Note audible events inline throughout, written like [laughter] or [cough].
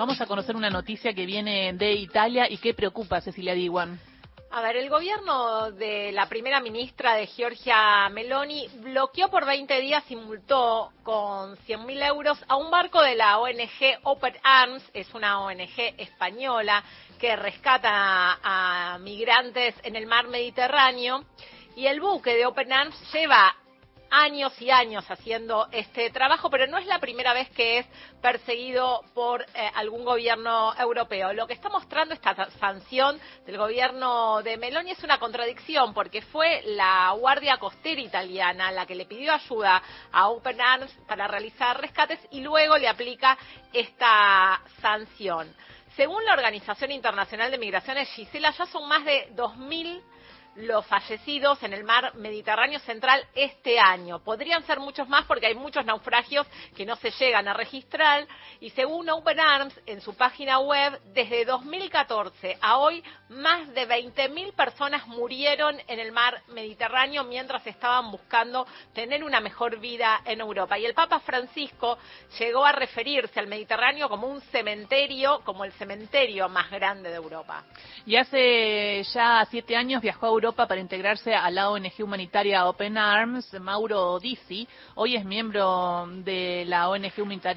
Vamos a conocer una noticia que viene de Italia y que preocupa, Cecilia Diwan. A ver, el gobierno de la primera ministra de Georgia Meloni bloqueó por 20 días y multó con 100.000 euros a un barco de la ONG Open Arms, es una ONG española que rescata a, a migrantes en el mar Mediterráneo. Y el buque de Open Arms lleva años y años haciendo este trabajo, pero no es la primera vez que es perseguido por eh, algún gobierno europeo. Lo que está mostrando esta sanción del gobierno de Meloni es una contradicción, porque fue la Guardia Costera italiana la que le pidió ayuda a Open Arms para realizar rescates y luego le aplica esta sanción. Según la Organización Internacional de Migraciones, Gisela, ya son más de 2.000 los fallecidos en el mar Mediterráneo Central este año. Podrían ser muchos más porque hay muchos naufragios que no se llegan a registrar y según Open Arms en su página web, desde 2014 a hoy más de 20.000 personas murieron en el mar Mediterráneo mientras estaban buscando tener una mejor vida en Europa. Y el Papa Francisco llegó a referirse al Mediterráneo como un cementerio, como el cementerio más grande de Europa. Y hace ya siete años viajó a para integrarse a la ONG humanitaria Open Arms, Mauro Dizzi. Hoy es miembro de la ONG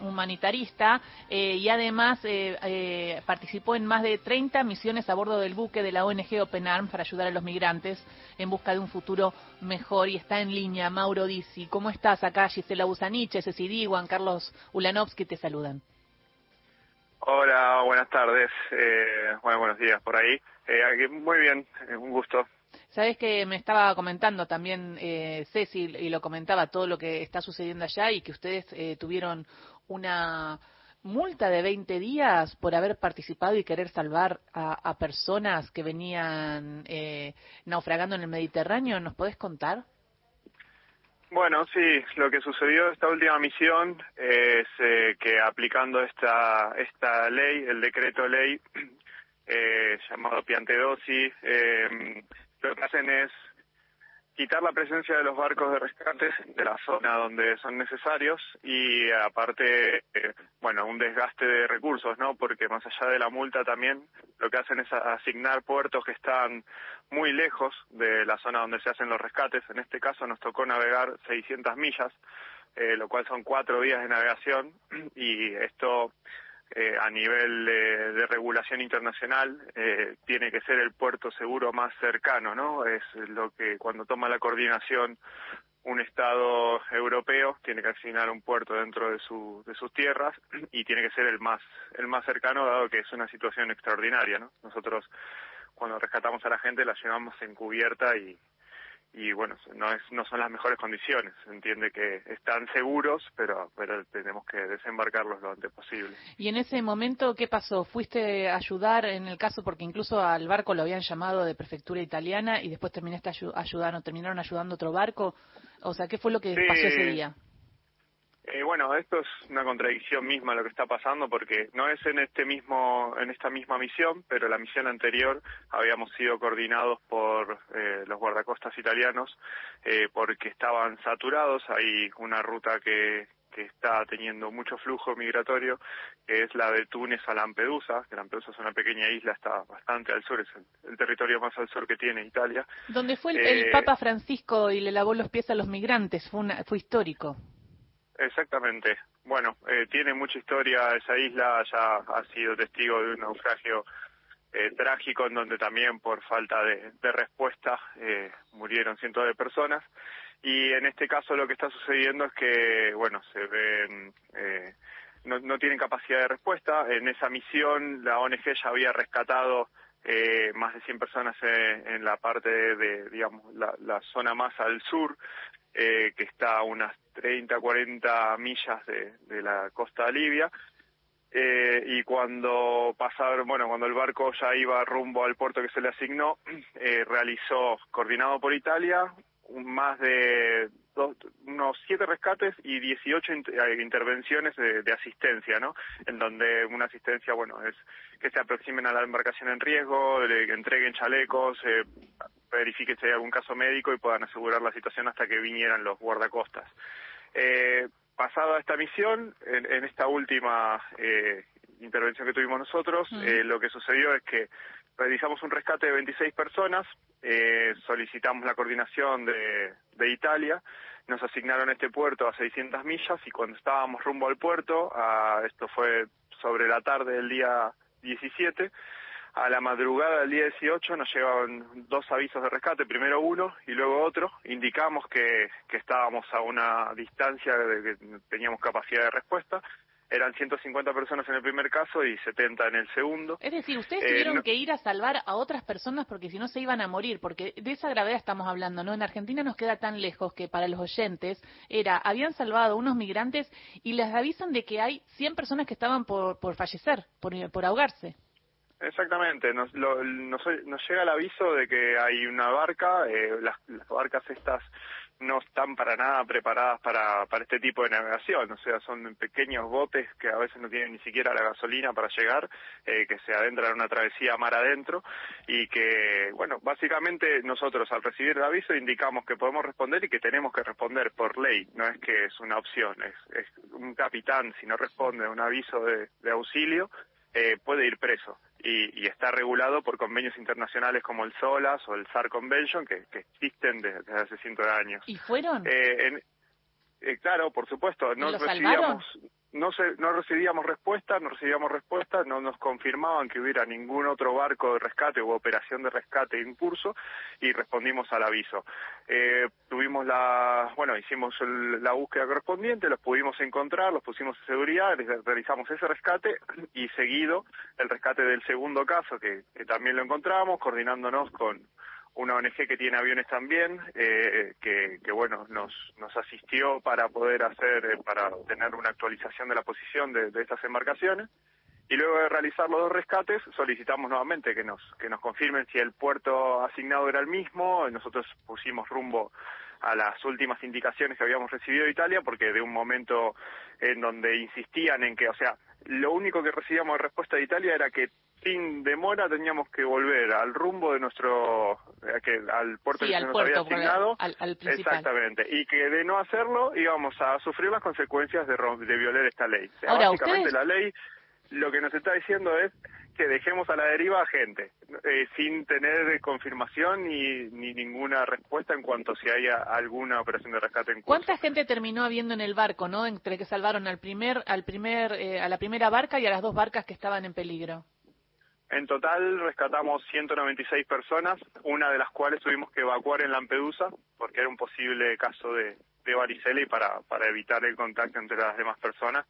humanitarista eh, y además eh, eh, participó en más de 30 misiones a bordo del buque de la ONG Open Arms para ayudar a los migrantes en busca de un futuro mejor. Y está en línea Mauro Dizzi. ¿Cómo estás acá? Gisela Busaniche, Ceci Juan Carlos Ulanovsky te saludan. Hola, buenas tardes. bueno, buenos días por ahí. muy bien, un gusto. Sabes que me estaba comentando también eh, Ceci y lo comentaba todo lo que está sucediendo allá y que ustedes eh, tuvieron una multa de 20 días por haber participado y querer salvar a, personas que venían eh, naufragando en el Mediterráneo. ¿Nos podés contar? Bueno, sí, lo que sucedió esta última misión es eh, que aplicando esta, esta ley, el decreto ley eh, llamado Piantedosi, eh, lo que hacen es quitar la presencia de los barcos de rescate de la zona donde son necesarios y aparte, eh, bueno, un desgaste de recursos, ¿no? Porque más allá de la multa también lo que hacen es asignar puertos que están muy lejos de la zona donde se hacen los rescates. En este caso nos tocó navegar 600 millas, eh, lo cual son cuatro días de navegación [clears throat] y esto eh, a nivel de regulación internacional eh, tiene que ser el puerto seguro más cercano, ¿no? Es lo que cuando toma la coordinación un Estado europeo tiene que asignar un puerto dentro de, su, de sus tierras y tiene que ser el más el más cercano dado que es una situación extraordinaria, ¿no? Nosotros cuando rescatamos a la gente la llevamos en cubierta y, y bueno, no, es, no son las mejores condiciones. entiende que están seguros, pero, pero tenemos que desembarcarlos lo antes posible. Y en ese momento, ¿qué pasó? ¿Fuiste a ayudar en el caso porque incluso al barco lo habían llamado de prefectura italiana y después terminaste ayudando, terminaron ayudando otro barco? O sea, ¿qué fue lo que pasó ese día? Eh, bueno, esto es una contradicción misma lo que está pasando porque no es en este mismo, en esta misma misión, pero la misión anterior habíamos sido coordinados por eh, los guardacostas italianos eh, porque estaban saturados. Hay una ruta que, que está teniendo mucho flujo migratorio, que es la de Túnez a Lampedusa, que Lampedusa es una pequeña isla, está bastante al sur, es el, territorio más al sur que tiene Italia. Donde fue el, Papa Francisco y le lavó los pies a los migrantes, fue, fue histórico. Exactamente. Bueno, eh, tiene mucha historia esa isla, ya ha sido testigo de un naufragio eh, trágico en donde también por falta de, respuesta eh, murieron cientos de personas. Y en este caso lo que está sucediendo es que, bueno, se ven, no, no tienen capacidad de respuesta. En esa misión la ONG ya había rescatado eh, más de 100 personas en, la parte de, digamos, la, zona más al sur, eh, que está a unas 30, 40 millas de, de la costa de Libia. Eh, y cuando pasaron, bueno, cuando el barco ya iba rumbo al puerto que se le asignó, [clears throat] eh, realizó, coordinado por Italia, más de unos siete rescates y 18 eh, intervenciones de, asistencia, ¿no? En donde una asistencia, bueno, es que se aproximen a la embarcación en riesgo, que entreguen chalecos, eh, verifiquen si hay algún caso médico y puedan asegurar la situación hasta que vinieran los guardacostas. Eh, pasada esta misión, en, esta última eh, intervención que tuvimos nosotros, eh, lo que sucedió es que realizamos un rescate de 26 personas, eh, solicitamos la coordinación de, de Italia, nos asignaron este puerto a 600 millas y cuando estábamos rumbo al puerto, a, esto fue sobre la tarde del día 17, a la madrugada del día 18 nos llegaron dos avisos de rescate, primero uno y luego otro. Indicamos que, que estábamos a una distancia de que teníamos capacidad de respuesta. Eran 150 personas en el primer caso y 70 en el segundo. Es decir, ustedes tuvieron que ir a salvar a otras personas porque si no se iban a morir, porque de esa gravedad estamos hablando, ¿no? En Argentina nos queda tan lejos que para los oyentes era, habían salvado unos migrantes y les avisan de que hay 100 personas que estaban por, por fallecer, por, por ahogarse. Exactamente, nos, nos, llega el aviso de que hay una barca, eh, las, barcas estas no están para nada preparadas para, para este tipo de navegación, o sea, son pequeños botes que a veces no tienen ni siquiera la gasolina para llegar, eh, que se adentran en una travesía mar adentro y que, bueno, básicamente nosotros al recibir el aviso indicamos que podemos responder y que tenemos que responder por ley, no es que es una opción, es, es un capitán si no responde a un aviso de, de auxilio, eh, puede ir preso y, está regulado por convenios internacionales como el SOLAS o el SAR Convention que, existen desde, hace cientos de años. ¿Y fueron? Eh, eh, claro, por supuesto, no recibíamos, no, se, no recibíamos respuesta, no recibíamos respuesta, no nos confirmaban que hubiera ningún otro barco de rescate u operación de rescate en curso y respondimos al aviso. Eh, tuvimos la, bueno, hicimos la búsqueda correspondiente, los pudimos encontrar, los pusimos en seguridad, realizamos ese rescate y seguido el rescate del segundo caso que también lo encontramos, coordinándonos con una ONG que tiene aviones también, eh, que, que, bueno, nos, nos asistió para poder hacer, eh, para tener una actualización de la posición de, de, estas embarcaciones. Y luego de realizar los dos rescates, solicitamos nuevamente que nos, que nos confirmen si el puerto asignado era el mismo. Nosotros pusimos rumbo a las últimas indicaciones que habíamos recibido de Italia, porque de un momento en donde insistían en que, o sea, lo único que recibíamos de respuesta de Italia era que sin demora teníamos que volver al rumbo de nuestro eh, que al puerto que se nos había asignado exactamente y que de no hacerlo íbamos a sufrir las consecuencias de, de violar esta ley Ahora, básicamente la ley lo que nos está diciendo es que dejemos a la deriva a gente, eh, sin tener confirmación ni, ni ninguna respuesta en cuanto a si haya alguna operación de rescate en curso. ¿Cuánta gente terminó habiendo en el barco, no? Entre que salvaron al primer, al primer, eh, a la primera barca y a las dos barcas que estaban en peligro. En total rescatamos 196 personas, una de las cuales tuvimos que evacuar en Lampedusa porque era un posible caso de, de varicela y para, para evitar el contacto entre las demás personas.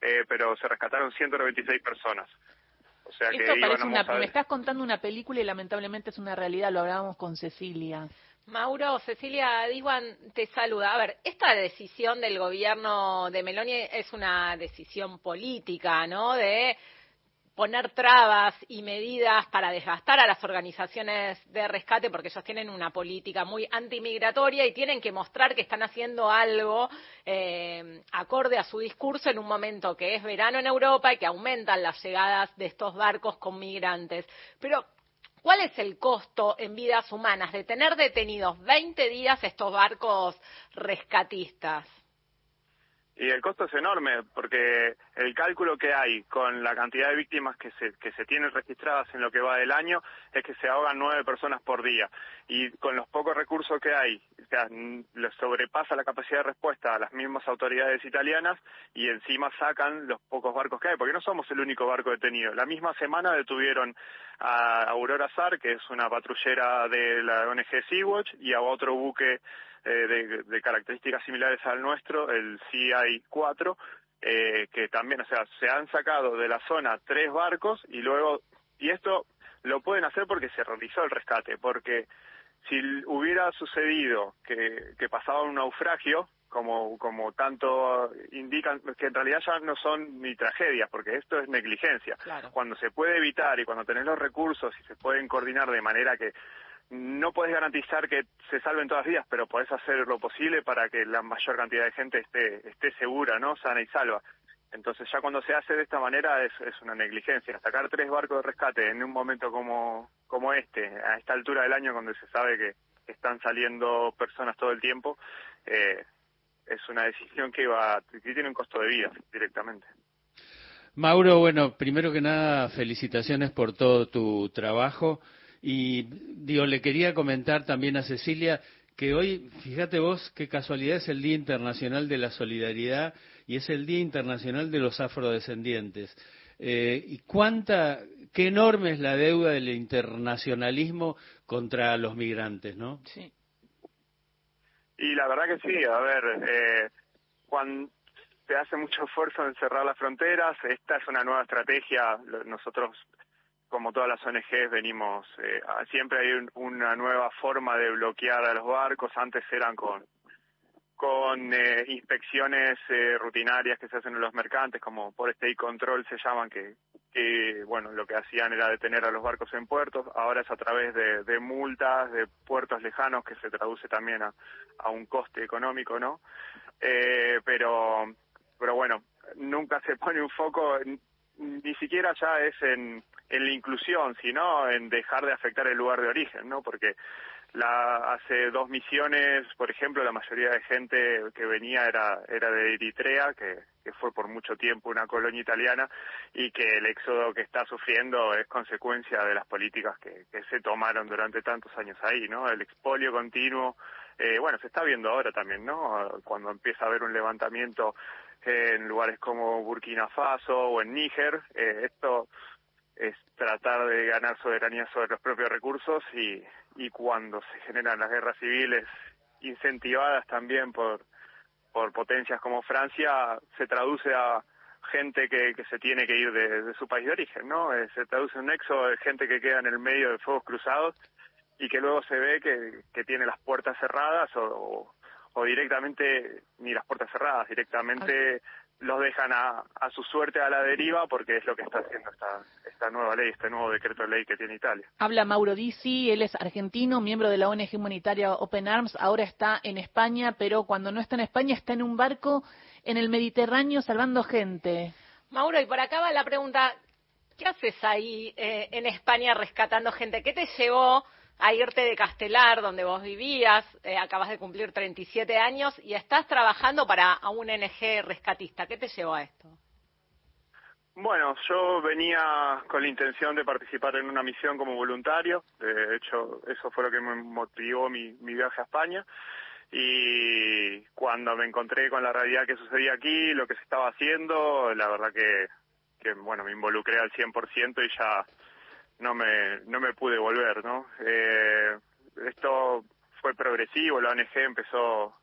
Eh, pero se rescataron 196 personas. O sea Esto parece una, me estás contando una película y lamentablemente es una realidad, lo hablábamos con Cecilia. Mauro, Cecilia Diwan te saluda. A ver, esta decisión del gobierno de Meloni es una decisión política, ¿no? De poner trabas y medidas para desgastar a las organizaciones de rescate porque ellos tienen una política muy antimigratoria y tienen que mostrar que están haciendo algo eh, acorde a su discurso en un momento que es verano en Europa y que aumentan las llegadas de estos barcos con migrantes. Pero ¿Cuál es el costo en vidas humanas de tener detenidos 20 días estos barcos rescatistas? Y el costo es enorme porque el cálculo que hay con la cantidad de víctimas que se, que se tienen registradas en lo que va del año es que se ahogan nueve personas por día. Y con los pocos recursos que hay, o sea, sobrepasa la capacidad de respuesta a las mismas autoridades italianas y encima sacan los pocos barcos que hay, porque no somos el único barco detenido. La misma semana detuvieron a Aurora Sar, que es una patrullera de la ONG Sea-Watch, y a otro buque eh, de, características similares al nuestro, el CI-4, eh, que también, o sea, se han sacado de la zona tres barcos y luego, y esto lo pueden hacer porque se realizó el rescate, porque si hubiera sucedido que, que pasaba un naufragio, como, como tanto indican, que en realidad ya no son ni tragedias, porque esto es negligencia. Cuando se puede evitar y cuando tenés los recursos y se pueden coordinar de manera que no puedes garantizar que se salven todas las vidas, pero podés hacer lo posible para que la mayor cantidad de gente esté, esté segura, ¿no? Sana y salva. Entonces ya cuando se hace de esta manera es, es una negligencia. Sacar tres barcos de rescate en un momento como, como este, a esta altura del año donde se sabe que están saliendo personas todo el tiempo, eh, es una decisión que, va, que tiene un costo de vida directamente. Mauro, bueno, primero que nada, felicitaciones por todo tu trabajo. Y digo, le quería comentar también a Cecilia que hoy, fíjate vos, qué casualidad es el Día Internacional de la Solidaridad y es el Día Internacional de los Afrodescendientes. Eh, y cuánta, qué enorme es la deuda del internacionalismo contra los migrantes, ¿no? Sí. Y la verdad que sí, a ver, eh, cuando se hace mucho esfuerzo en cerrar las fronteras, esta es una nueva estrategia, nosotros como todas las ONGs venimos, eh, siempre hay una nueva forma de bloquear a los barcos, antes eran con con eh, inspecciones eh, rutinarias que se hacen en los mercantes, como por state control se llaman, que, bueno, lo que hacían era detener a los barcos en puertos, ahora es a través de, multas, de puertos lejanos, que se traduce también a, a un coste económico, ¿no? Eh, pero, pero bueno, nunca se pone un foco, ni siquiera ya es en, en la inclusión, sino en dejar de afectar el lugar de origen, ¿no? Porque la, hace dos misiones, por ejemplo, la mayoría de gente que venía era, era de Eritrea, que, fue por mucho tiempo una colonia italiana, y que el éxodo que está sufriendo es consecuencia de las políticas que, que se tomaron durante tantos años ahí, ¿no? El expolio continuo, eh, bueno, se está viendo ahora también, ¿no? Cuando empieza a haber un levantamiento en lugares como Burkina Faso o en Níger, eh, esto es tratar de ganar soberanía sobre los propios recursos y, y cuando se generan las guerras civiles incentivadas también por, por potencias como Francia, se traduce a gente que, que se tiene que ir de, su país de origen, ¿no? Eh, se traduce un nexo de gente que queda en el medio de fuegos cruzados y que luego se ve que, que tiene las puertas cerradas o, o directamente ni las puertas cerradas, directamente los dejan a, a, su suerte a la deriva porque es lo que está haciendo esta, esta nueva ley, este nuevo decreto de ley que tiene Italia. Habla Mauro Disi, él es argentino, miembro de la ONG humanitaria Open Arms, ahora está en España, pero cuando no está en España está en un barco en el Mediterráneo salvando gente. Mauro, y por acá va la pregunta, ¿qué haces ahí eh, en España rescatando gente? ¿Qué te llevó a irte de Castelar, donde vos vivías, eh, acabas de cumplir 37 años y estás trabajando para un NG rescatista. ¿Qué te llevó a esto? Bueno, yo venía con la intención de participar en una misión como voluntario. De hecho, eso fue lo que me motivó mi, mi viaje a España. Y cuando me encontré con la realidad que sucedía aquí, lo que se estaba haciendo, la verdad que, que bueno, me involucré al 100% y ya no me, no me pude volver, ¿no? Eh, esto fue progresivo, la ONG empezó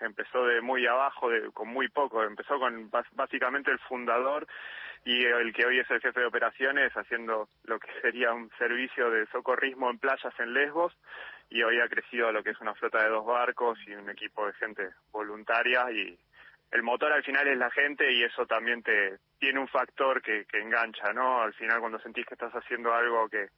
empezó de muy abajo, de, con muy poco, empezó con básicamente el fundador y el que hoy es el jefe de operaciones haciendo lo que sería un servicio de socorrismo en playas en Lesbos y hoy ha crecido lo que es una flota de dos barcos y un equipo de gente voluntaria y el motor al final es la gente y eso también te tiene un factor que, que engancha, ¿no? Al final cuando sentís que estás haciendo algo que,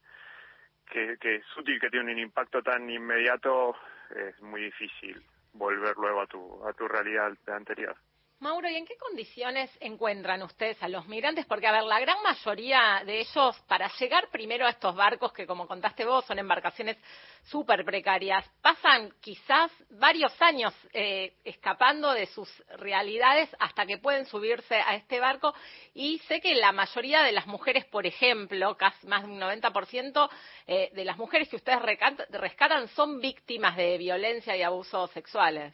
que, es útil, que tiene un impacto tan inmediato, es muy difícil volver luego a tu, a tu realidad anterior. Mauro, ¿y en qué condiciones encuentran ustedes a los migrantes? Porque, a ver, la gran mayoría de ellos, para llegar primero a estos barcos, que como contaste vos, son embarcaciones súper precarias, pasan quizás varios años eh, escapando de sus realidades hasta que pueden subirse a este barco. Y sé que la mayoría de las mujeres, por ejemplo, casi más de un 90% eh, de las mujeres que ustedes rescatan son víctimas de violencia y abusos sexuales.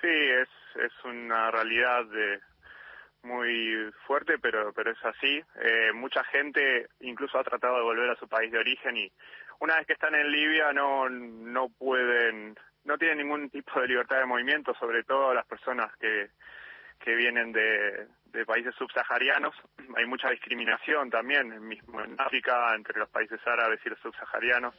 Sí, es es una realidad de, muy fuerte, pero pero es así. Eh, mucha gente incluso ha tratado de volver a su país de origen y una vez que están en Libia no no pueden, no tienen ningún tipo de libertad de movimiento, sobre todo las personas que que vienen de, de países subsaharianos. [clears throat] Hay mucha discriminación también, mismo en África, entre los países árabes y los subsaharianos.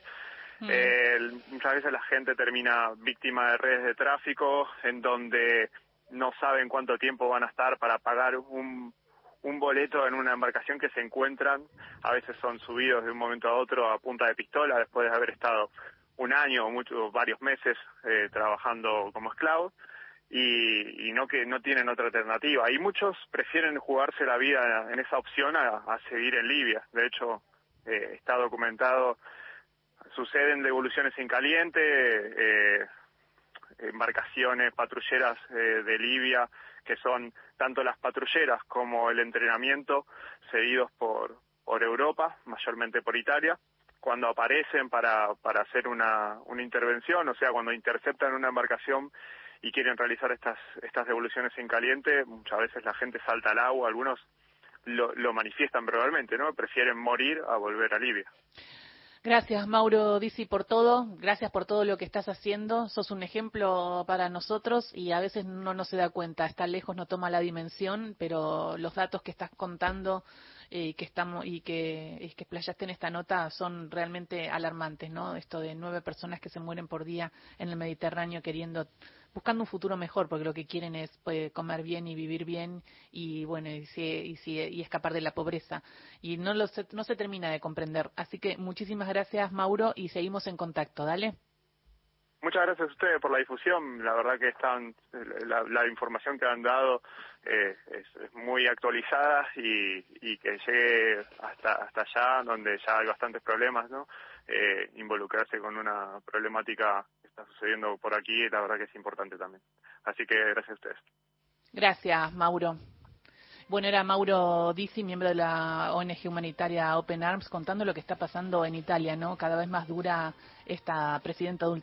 Mm. Eh, muchas veces la gente termina víctima de redes de tráfico en donde no saben cuánto tiempo van a estar para pagar un, boleto en una embarcación que se encuentran, a veces son subidos de un momento a otro a punta de pistola después de haber estado un año o muchos varios meses eh, trabajando como esclavos y, y, no que no tienen otra alternativa. Y muchos prefieren jugarse la vida en esa opción a, a seguir en Libia. De hecho eh, está documentado suceden devoluciones en caliente eh, embarcaciones patrulleras eh, de Libia que son tanto las patrulleras como el entrenamiento seguidos por, por Europa, mayormente por Italia, cuando aparecen para, para hacer una, una intervención, o sea, cuando interceptan una embarcación y quieren realizar estas, estas devoluciones en caliente, muchas veces la gente salta al agua, algunos lo, lo manifiestan verbalmente, ¿no? Prefieren morir a volver a Libia. Gracias, Mauro Disi, por todo. Gracias por todo lo que estás haciendo. Sos un ejemplo para nosotros y a veces no, no se da cuenta. Está lejos, no toma la dimensión, pero los datos que estás contando y que estamos y que, y que explayaste en esta nota son realmente alarmantes, ¿no? Esto de nueve personas que se mueren por día en el Mediterráneo queriendo buscando un futuro mejor, porque lo que quieren es pues, comer bien y vivir bien y bueno y, y, y, escapar de la pobreza y no lo no se termina de comprender. Así que muchísimas gracias Mauro y seguimos en contacto. Dale. Muchas gracias a ustedes por la difusión. La verdad que están la, la información que han dado eh, es, muy actualizada y, que llegue hasta hasta allá donde ya hay bastantes problemas, ¿no? Eh, involucrarse con una problemática está sucediendo por aquí, la verdad que es importante también. Así que gracias a ustedes. Gracias, Mauro. Bueno, era Mauro Dizzi, miembro de la ONG humanitaria Open Arms, contando lo que está pasando en Italia, ¿no? Cada vez más dura esta presidenta